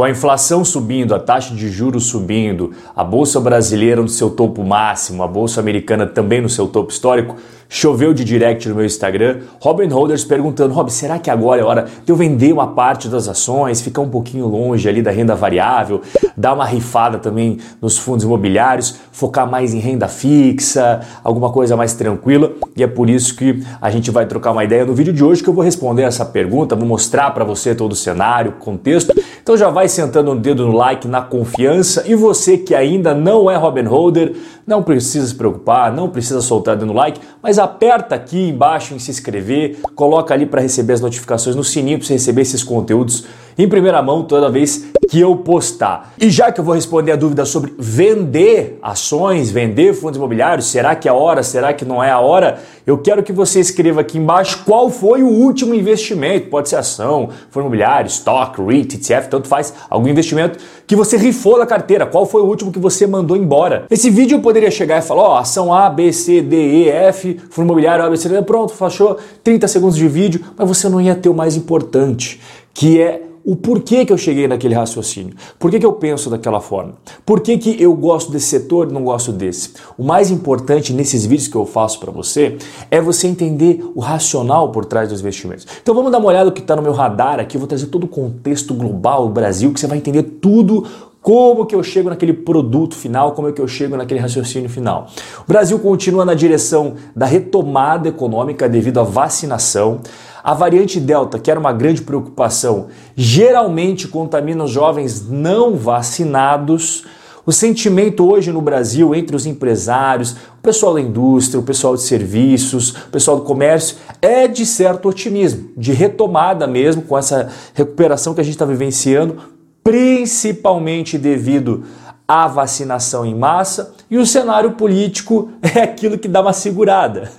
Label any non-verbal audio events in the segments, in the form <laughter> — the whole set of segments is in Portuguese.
Com a inflação subindo, a taxa de juros subindo, a bolsa brasileira no seu topo máximo, a bolsa americana também no seu topo histórico, choveu de direct no meu Instagram, Robin Holders perguntando: Rob, será que agora é hora de eu vender uma parte das ações, ficar um pouquinho longe ali da renda variável, dar uma rifada também nos fundos imobiliários, focar mais em renda fixa, alguma coisa mais tranquila? E é por isso que a gente vai trocar uma ideia no vídeo de hoje que eu vou responder essa pergunta, vou mostrar para você todo o cenário, contexto. Então já vai sentando o dedo no like na confiança. E você que ainda não é Robin Holder, não precisa se preocupar, não precisa soltar dando like, mas aperta aqui embaixo em se inscrever, coloca ali para receber as notificações no sininho para receber esses conteúdos em primeira mão toda vez que eu postar. E já que eu vou responder a dúvida sobre vender ações, vender fundos imobiliários, será que é a hora, será que não é a hora? Eu quero que você escreva aqui embaixo qual foi o último investimento, pode ser ação, fundo imobiliário, stock, REIT, ETF, tanto faz, algum investimento que você rifou da carteira, qual foi o último que você mandou embora. Esse vídeo eu poderia chegar e falar, ó, ação A, B, C, D, E, F, fundo imobiliário A, B, C, D, pronto, fechou, 30 segundos de vídeo, mas você não ia ter o mais importante, que é o porquê que eu cheguei naquele raciocínio. Por que, que eu penso daquela forma? Por que, que eu gosto desse setor e não gosto desse? O mais importante nesses vídeos que eu faço para você é você entender o racional por trás dos investimentos. Então vamos dar uma olhada no que está no meu radar aqui. Eu vou trazer todo o contexto global do Brasil, que você vai entender tudo como que eu chego naquele produto final, como é que eu chego naquele raciocínio final. O Brasil continua na direção da retomada econômica devido à vacinação. A variante Delta, que era uma grande preocupação, geralmente contamina os jovens não vacinados. O sentimento hoje no Brasil entre os empresários, o pessoal da indústria, o pessoal de serviços, o pessoal do comércio é de certo otimismo, de retomada mesmo com essa recuperação que a gente está vivenciando, principalmente devido à vacinação em massa e o cenário político <laughs> é aquilo que dá uma segurada.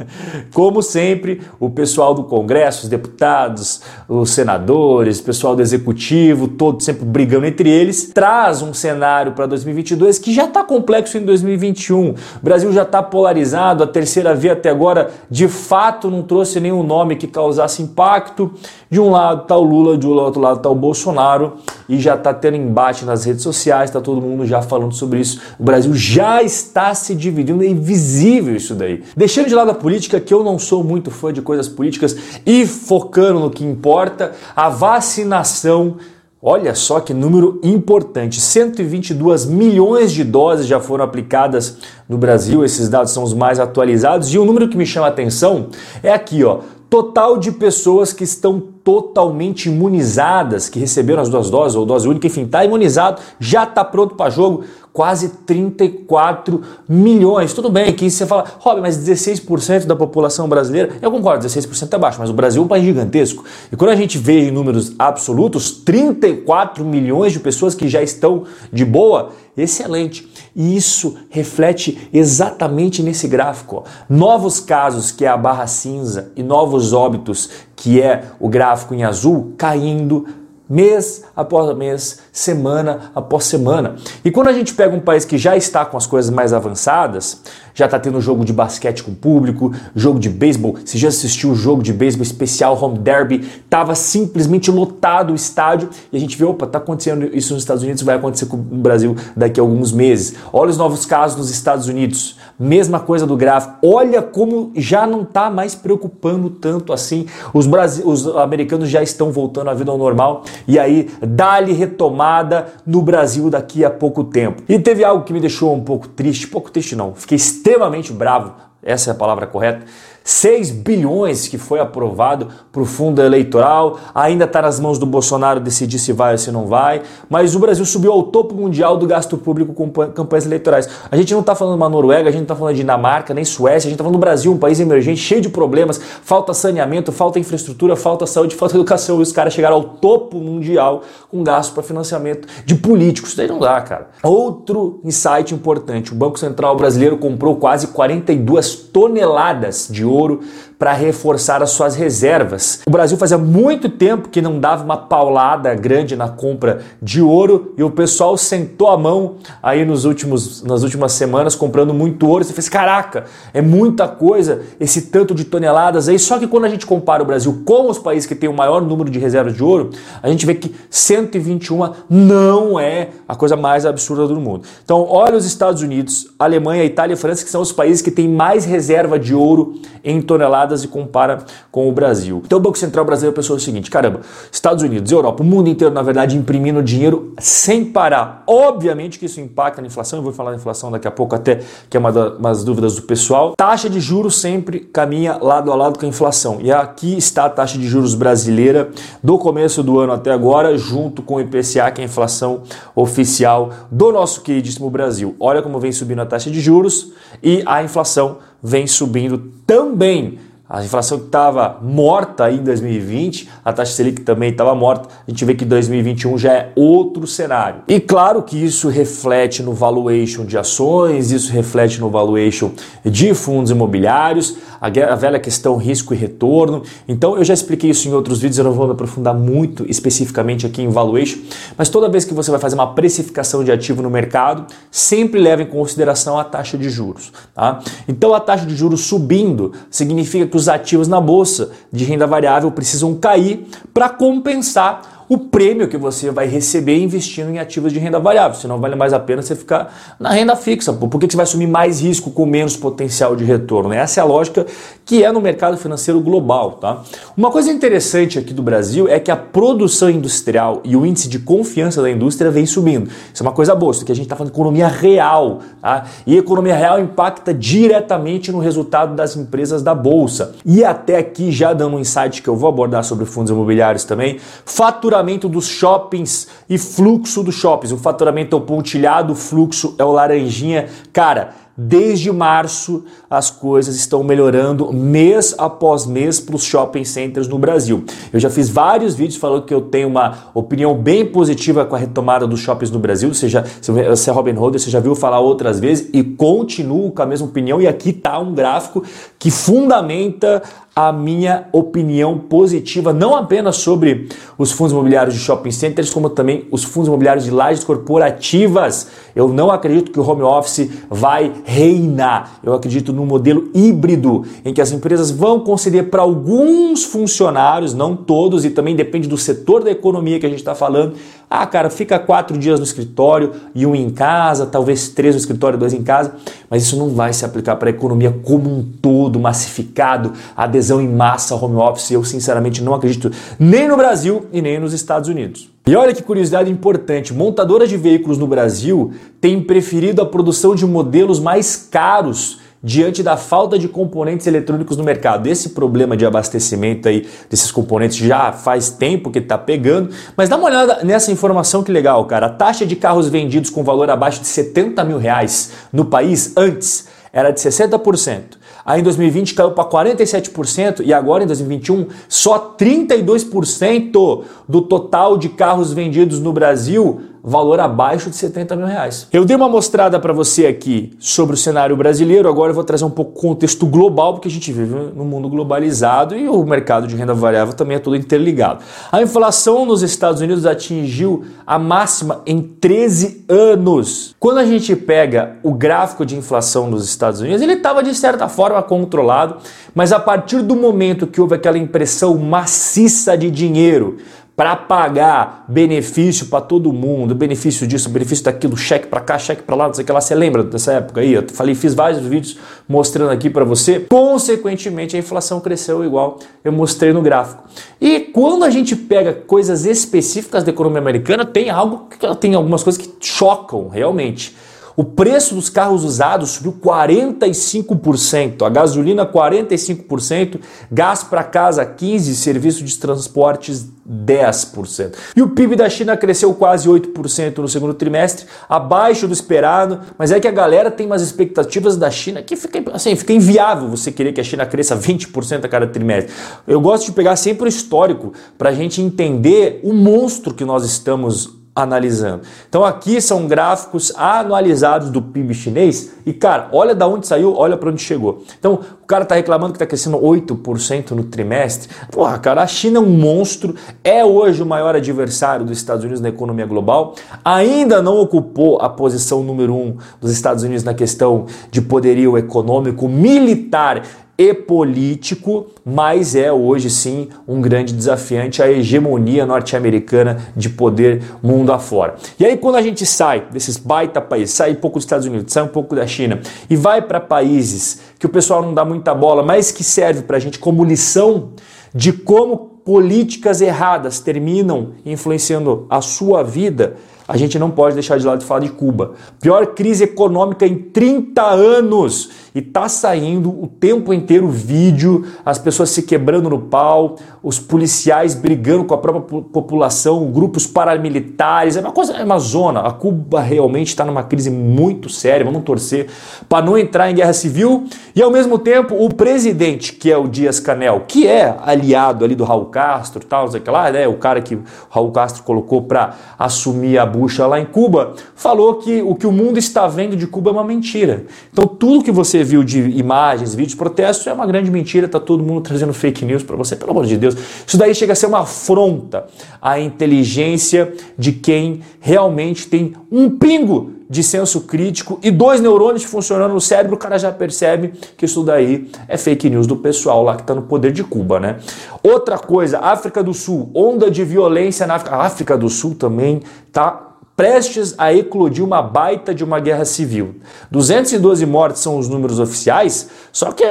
Como sempre, o pessoal do Congresso, os deputados, os senadores, o pessoal do executivo, todos sempre brigando entre eles, traz um cenário para 2022 que já está complexo em 2021. O Brasil já está polarizado, a terceira via até agora de fato não trouxe nenhum nome que causasse impacto. De um lado está o Lula, de outro lado está o Bolsonaro e já está tendo embate nas redes sociais, está todo mundo já falando sobre isso. O Brasil já está está se dividindo, é invisível isso daí. Deixando de lado a política, que eu não sou muito fã de coisas políticas, e focando no que importa, a vacinação. Olha só que número importante: 122 milhões de doses já foram aplicadas no Brasil. Esses dados são os mais atualizados. E o número que me chama a atenção é aqui, ó. Total de pessoas que estão totalmente imunizadas, que receberam as duas doses ou dose única, enfim, está imunizado, já está pronto para jogo quase 34 milhões. Tudo bem que você fala, Rob, mas 16% da população brasileira, eu concordo, 16% é baixo, mas o Brasil é um país gigantesco. E quando a gente vê em números absolutos, 34 milhões de pessoas que já estão de boa, excelente. E isso reflete exatamente nesse gráfico. Ó. Novos casos, que é a barra cinza, e novos óbitos, que é o gráfico em azul, caindo mês após mês, semana após semana. E quando a gente pega um país que já está com as coisas mais avançadas, já está tendo jogo de basquete com público, jogo de beisebol, você já assistiu o jogo de beisebol especial Home Derby, estava simplesmente lotado o estádio e a gente vê, opa, está acontecendo isso nos Estados Unidos, vai acontecer com o Brasil daqui a alguns meses. Olha os novos casos nos Estados Unidos, mesma coisa do gráfico. Olha como já não está mais preocupando tanto assim. Os, os americanos já estão voltando à vida ao normal e aí dá-lhe retomada no Brasil daqui a pouco tempo. E teve algo que me deixou um pouco triste, pouco triste não, fiquei extremamente bravo, essa é a palavra correta 6 bilhões que foi aprovado para o fundo eleitoral, ainda está nas mãos do Bolsonaro decidir se vai ou se não vai, mas o Brasil subiu ao topo mundial do gasto público com campanhas eleitorais. A gente não está falando de uma Noruega, a gente não está falando de Dinamarca, nem Suécia, a gente está falando do Brasil, um país emergente, cheio de problemas, falta saneamento, falta infraestrutura, falta saúde, <laughs> falta educação, e os caras chegaram ao topo mundial com gasto para financiamento de políticos. Isso daí não dá, cara. Outro insight importante, o Banco Central brasileiro comprou quase 42 várias toneladas de ouro para reforçar as suas reservas. O Brasil fazia muito tempo que não dava uma paulada grande na compra de ouro e o pessoal sentou a mão aí nos últimos, nas últimas semanas comprando muito ouro. Você fez, caraca, é muita coisa esse tanto de toneladas aí. Só que quando a gente compara o Brasil com os países que têm o maior número de reservas de ouro, a gente vê que 121 não é a coisa mais absurda do mundo. Então, olha os Estados Unidos, Alemanha, Itália e França, que são os países que têm mais reserva de ouro em toneladas e compara com o Brasil. Então o Banco Central brasileiro pensou o seguinte: caramba, Estados Unidos, Europa, o mundo inteiro, na verdade, imprimindo dinheiro sem parar. Obviamente que isso impacta na inflação, eu vou falar da inflação daqui a pouco, até que é uma das dúvidas do pessoal. Taxa de juros sempre caminha lado a lado com a inflação. E aqui está a taxa de juros brasileira do começo do ano até agora, junto com o IPCA, que é a inflação oficial do nosso queridíssimo Brasil. Olha como vem subindo a taxa de juros e a inflação vem subindo também. A inflação que estava morta em 2020, a taxa Selic também estava morta. A gente vê que 2021 já é outro cenário. E claro que isso reflete no valuation de ações, isso reflete no valuation de fundos imobiliários, a velha questão risco e retorno. Então eu já expliquei isso em outros vídeos, eu não vou me aprofundar muito especificamente aqui em valuation, mas toda vez que você vai fazer uma precificação de ativo no mercado, sempre leva em consideração a taxa de juros. Tá? Então a taxa de juros subindo significa que os ativos na bolsa de renda variável precisam cair para compensar o prêmio que você vai receber investindo em ativos de renda variável. Senão vale mais a pena você ficar na renda fixa. Por que você vai assumir mais risco com menos potencial de retorno? Essa é a lógica que é no mercado financeiro global. Tá? Uma coisa interessante aqui do Brasil é que a produção industrial e o índice de confiança da indústria vem subindo. Isso é uma coisa boa, porque a gente está falando de economia real. Tá? E economia real impacta diretamente no resultado das empresas da Bolsa. E até aqui, já dando um insight que eu vou abordar sobre fundos imobiliários também, faturamento faturamento dos shoppings e fluxo dos shoppings. O faturamento é o pontilhado, o fluxo é o laranjinha. Cara, Desde março, as coisas estão melhorando mês após mês para os shopping centers no Brasil. Eu já fiz vários vídeos falando que eu tenho uma opinião bem positiva com a retomada dos shoppings no Brasil. Você, já, você é Robin Hood, você já viu falar outras vezes e continuo com a mesma opinião. E aqui está um gráfico que fundamenta a minha opinião positiva, não apenas sobre os fundos imobiliários de shopping centers, como também os fundos imobiliários de lajes corporativas. Eu não acredito que o home office vai reinar. Eu acredito no modelo híbrido, em que as empresas vão conceder para alguns funcionários, não todos, e também depende do setor da economia que a gente está falando. Ah, cara, fica quatro dias no escritório e um em casa, talvez três no escritório, dois em casa, mas isso não vai se aplicar para a economia como um todo, massificado, adesão em massa ao home office. Eu, sinceramente, não acredito nem no Brasil e nem nos Estados Unidos. E olha que curiosidade importante: montadoras de veículos no Brasil têm preferido a produção de modelos mais caros diante da falta de componentes eletrônicos no mercado. Esse problema de abastecimento aí desses componentes já faz tempo que está pegando, mas dá uma olhada nessa informação que legal, cara. A taxa de carros vendidos com valor abaixo de 70 mil reais no país antes era de 60%. Aí em 2020 caiu para 47% e agora em 2021 só 32% do total de carros vendidos no Brasil valor abaixo de 70 mil reais. Eu dei uma mostrada para você aqui sobre o cenário brasileiro, agora eu vou trazer um pouco contexto global, porque a gente vive num mundo globalizado e o mercado de renda variável também é todo interligado. A inflação nos Estados Unidos atingiu a máxima em 13 anos. Quando a gente pega o gráfico de inflação nos Estados Unidos, ele estava de certa forma controlado, mas a partir do momento que houve aquela impressão maciça de dinheiro, para pagar benefício para todo mundo, benefício disso, benefício daquilo, cheque para cá, cheque para lá, não sei o que lá. Você lembra dessa época aí? Eu falei, fiz vários vídeos mostrando aqui para você. Consequentemente, a inflação cresceu igual eu mostrei no gráfico. E quando a gente pega coisas específicas da economia americana, tem algo tem algumas coisas que chocam realmente. O preço dos carros usados subiu 45%, a gasolina 45%, gás para casa 15%, serviço de transportes 10%. E o PIB da China cresceu quase 8% no segundo trimestre, abaixo do esperado, mas é que a galera tem umas expectativas da China que fica, assim, fica inviável você querer que a China cresça 20% a cada trimestre. Eu gosto de pegar sempre o histórico para a gente entender o monstro que nós estamos analisando. Então aqui são gráficos anualizados do PIB chinês e cara, olha da onde saiu, olha para onde chegou. Então o cara tá reclamando que tá crescendo 8% no trimestre. Porra, cara, a China é um monstro, é hoje o maior adversário dos Estados Unidos na economia global, ainda não ocupou a posição número um dos Estados Unidos na questão de poderio econômico, militar e político, mas é hoje sim um grande desafiante a hegemonia norte-americana de poder mundo afora. E aí quando a gente sai desses baita países, sai um pouco dos Estados Unidos, sai um pouco da China e vai para países que o pessoal não dá muita bola, mas que serve para a gente como lição de como políticas erradas terminam influenciando a sua vida, a gente não pode deixar de lado de falar de Cuba. Pior crise econômica em 30 anos e tá saindo o tempo inteiro vídeo, as pessoas se quebrando no pau, os policiais brigando com a própria população, grupos paramilitares, é uma coisa, é uma zona. A Cuba realmente está numa crise muito séria, vamos torcer para não entrar em guerra civil e ao mesmo tempo o presidente, que é o Dias Canel, que é aliado ali do Raul Castro, tal, sei lá, né, o cara que o Raul Castro colocou para assumir a bucha lá em Cuba, falou que o que o mundo está vendo de Cuba é uma mentira. Então tudo que você viu de imagens, vídeos, protestos, é uma grande mentira, tá todo mundo trazendo fake news para você, pelo amor de Deus. Isso daí chega a ser uma afronta à inteligência de quem realmente tem um pingo de senso crítico e dois neurônios funcionando no cérebro, o cara já percebe que isso daí é fake news do pessoal lá que está no poder de Cuba, né? Outra coisa, África do Sul, onda de violência na África. A África do Sul também tá prestes a eclodir uma baita de uma guerra civil. 212 mortes são os números oficiais, só que,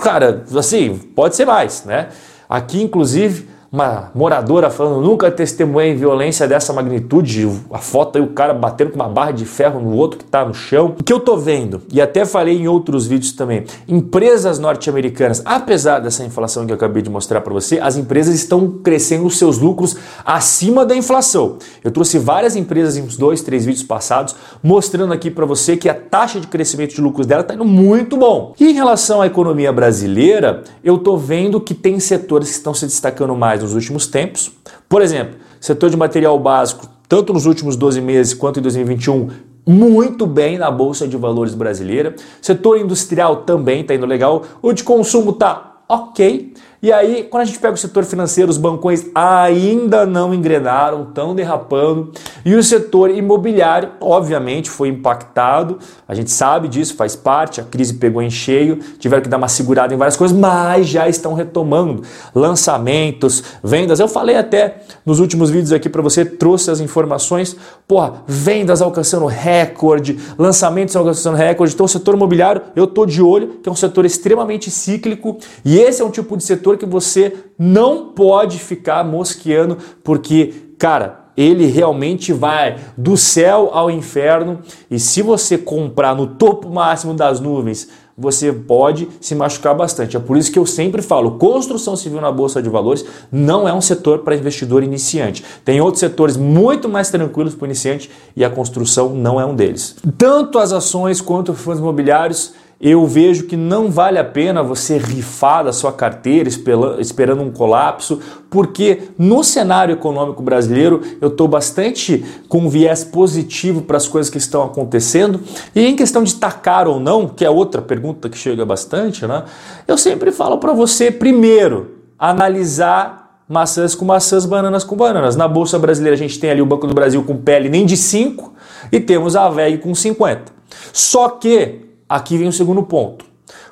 cara, assim, pode ser mais, né? Aqui, inclusive, uma moradora falando, nunca testemunhei violência dessa magnitude, a foto aí o cara batendo com uma barra de ferro no outro que está no chão. O que eu tô vendo, e até falei em outros vídeos também, empresas norte-americanas, apesar dessa inflação que eu acabei de mostrar para você, as empresas estão crescendo os seus lucros acima da inflação. Eu trouxe várias empresas em uns dois, três vídeos passados, mostrando aqui para você que a taxa de crescimento de lucros dela está indo muito bom. E em relação à economia brasileira, eu tô vendo que tem setores que estão se destacando mais nos últimos tempos. Por exemplo, setor de material básico, tanto nos últimos 12 meses quanto em 2021, muito bem na Bolsa de Valores brasileira. Setor industrial também está indo legal. O de consumo está ok. E aí, quando a gente pega o setor financeiro, os bancões ainda não engrenaram, estão derrapando. E o setor imobiliário, obviamente, foi impactado. A gente sabe disso, faz parte. A crise pegou em cheio, tiveram que dar uma segurada em várias coisas, mas já estão retomando. Lançamentos, vendas. Eu falei até nos últimos vídeos aqui para você, trouxe as informações. Porra, vendas alcançando recorde, lançamentos alcançando recorde. Então, o setor imobiliário, eu tô de olho, que é um setor extremamente cíclico. E esse é um tipo de setor que você não pode ficar mosqueando, porque, cara, ele realmente vai do céu ao inferno. E se você comprar no topo máximo das nuvens, você pode se machucar bastante. É por isso que eu sempre falo: construção civil na Bolsa de Valores não é um setor para investidor iniciante. Tem outros setores muito mais tranquilos para o iniciante e a construção não é um deles. Tanto as ações quanto os fundos imobiliários eu vejo que não vale a pena você rifar da sua carteira esperando um colapso, porque no cenário econômico brasileiro eu estou bastante com um viés positivo para as coisas que estão acontecendo. E em questão de tacar ou não, que é outra pergunta que chega bastante, né? Eu sempre falo para você, primeiro, analisar maçãs com maçãs, bananas com bananas. Na Bolsa Brasileira a gente tem ali o Banco do Brasil com pele nem de 5 e temos a VEG com 50. Só que Aqui vem o segundo ponto.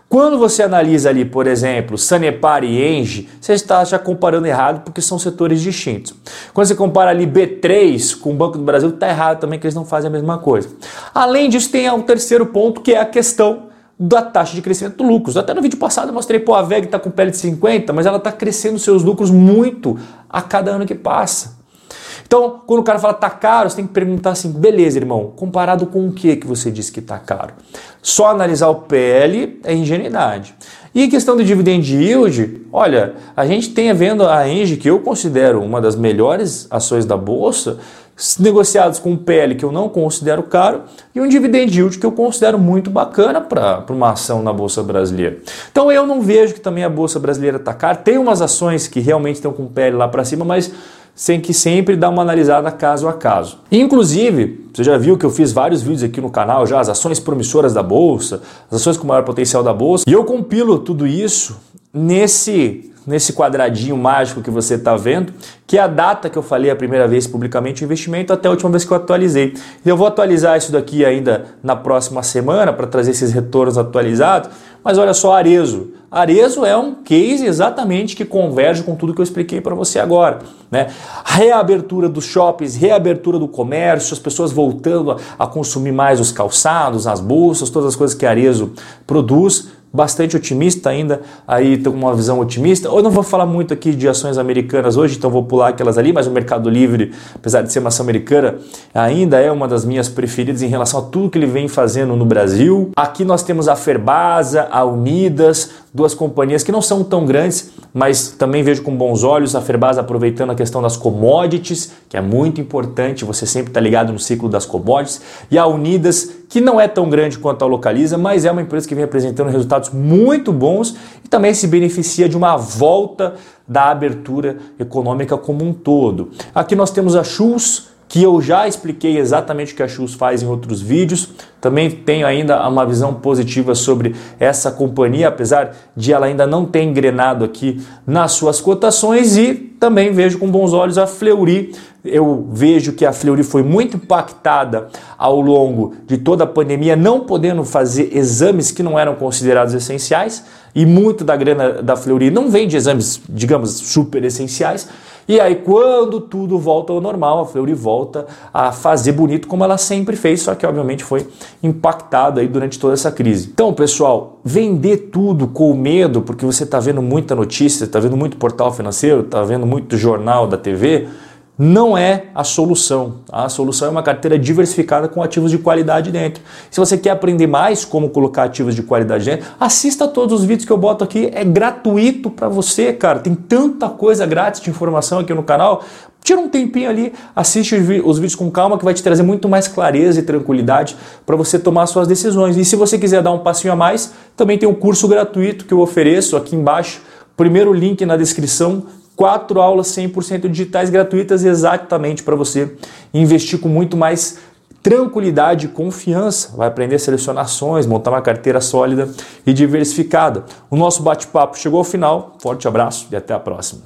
Quando você analisa ali, por exemplo, Sanepar e Engie, você está já comparando errado porque são setores distintos. Quando você compara ali B3 com o Banco do Brasil, está errado também que eles não fazem a mesma coisa. Além disso, tem o terceiro ponto que é a questão da taxa de crescimento do lucros. Até no vídeo passado eu mostrei, pô, a VEG está com pele de 50, mas ela está crescendo seus lucros muito a cada ano que passa. Então, quando o cara fala tá caro, você tem que perguntar assim, beleza, irmão, comparado com o que que você disse que tá caro? Só analisar o PL é ingenuidade. E em questão do dividend yield, olha, a gente tem vendo a Engie, que eu considero uma das melhores ações da bolsa, negociados com um PL que eu não considero caro e um dividend yield que eu considero muito bacana para uma ação na Bolsa Brasileira. Então eu não vejo que também a Bolsa Brasileira está cara. Tem umas ações que realmente estão com PL lá para cima, mas sem que sempre dá uma analisada caso a caso. Inclusive, você já viu que eu fiz vários vídeos aqui no canal já, as ações promissoras da bolsa, as ações com maior potencial da bolsa, e eu compilo tudo isso nesse nesse quadradinho mágico que você está vendo, que é a data que eu falei a primeira vez publicamente o investimento até a última vez que eu atualizei. Eu vou atualizar isso daqui ainda na próxima semana para trazer esses retornos atualizados, mas olha só, Arezo. Arezo é um case exatamente que converge com tudo que eu expliquei para você agora. Né? Reabertura dos shoppings, reabertura do comércio, as pessoas voltando a, consumir mais os calçados, as bolsas, todas as coisas que Arezo produz bastante otimista ainda, aí com uma visão otimista. Eu não vou falar muito aqui de ações americanas hoje, então vou pular aquelas ali, mas o Mercado Livre, apesar de ser uma ação americana, ainda é uma das minhas preferidas em relação a tudo que ele vem fazendo no Brasil. Aqui nós temos a Ferbasa, a Unidas, duas companhias que não são tão grandes, mas também vejo com bons olhos a Ferbasa aproveitando a questão das commodities, que é muito importante, você sempre está ligado no ciclo das commodities, e a Unidas, que não é tão grande quanto a Localiza, mas é uma empresa que vem apresentando resultados muito bons e também se beneficia de uma volta da abertura econômica como um todo. Aqui nós temos a Schultz, que eu já expliquei exatamente o que a Chus faz em outros vídeos. Também tenho ainda uma visão positiva sobre essa companhia, apesar de ela ainda não ter engrenado aqui nas suas cotações e também vejo com bons olhos a Fleury. Eu vejo que a Fleury foi muito impactada ao longo de toda a pandemia, não podendo fazer exames que não eram considerados essenciais, e muito da grana da Fleury não vem de exames, digamos, super essenciais. E aí, quando tudo volta ao normal, a Fleury volta a fazer bonito como ela sempre fez, só que obviamente foi impactada aí durante toda essa crise. Então, pessoal, vender tudo com medo, porque você está vendo muita notícia, está vendo muito portal financeiro, está vendo muito jornal da TV, não é a solução. A solução é uma carteira diversificada com ativos de qualidade dentro. Se você quer aprender mais como colocar ativos de qualidade dentro, assista todos os vídeos que eu boto aqui, é gratuito para você, cara. Tem tanta coisa grátis de informação aqui no canal. Tira um tempinho ali, assiste os vídeos com calma que vai te trazer muito mais clareza e tranquilidade para você tomar suas decisões. E se você quiser dar um passinho a mais, também tem um curso gratuito que eu ofereço aqui embaixo. Primeiro link na descrição quatro aulas 100% digitais gratuitas exatamente para você investir com muito mais tranquilidade e confiança. Vai aprender a selecionar ações, montar uma carteira sólida e diversificada. O nosso bate-papo chegou ao final. Forte abraço e até a próxima.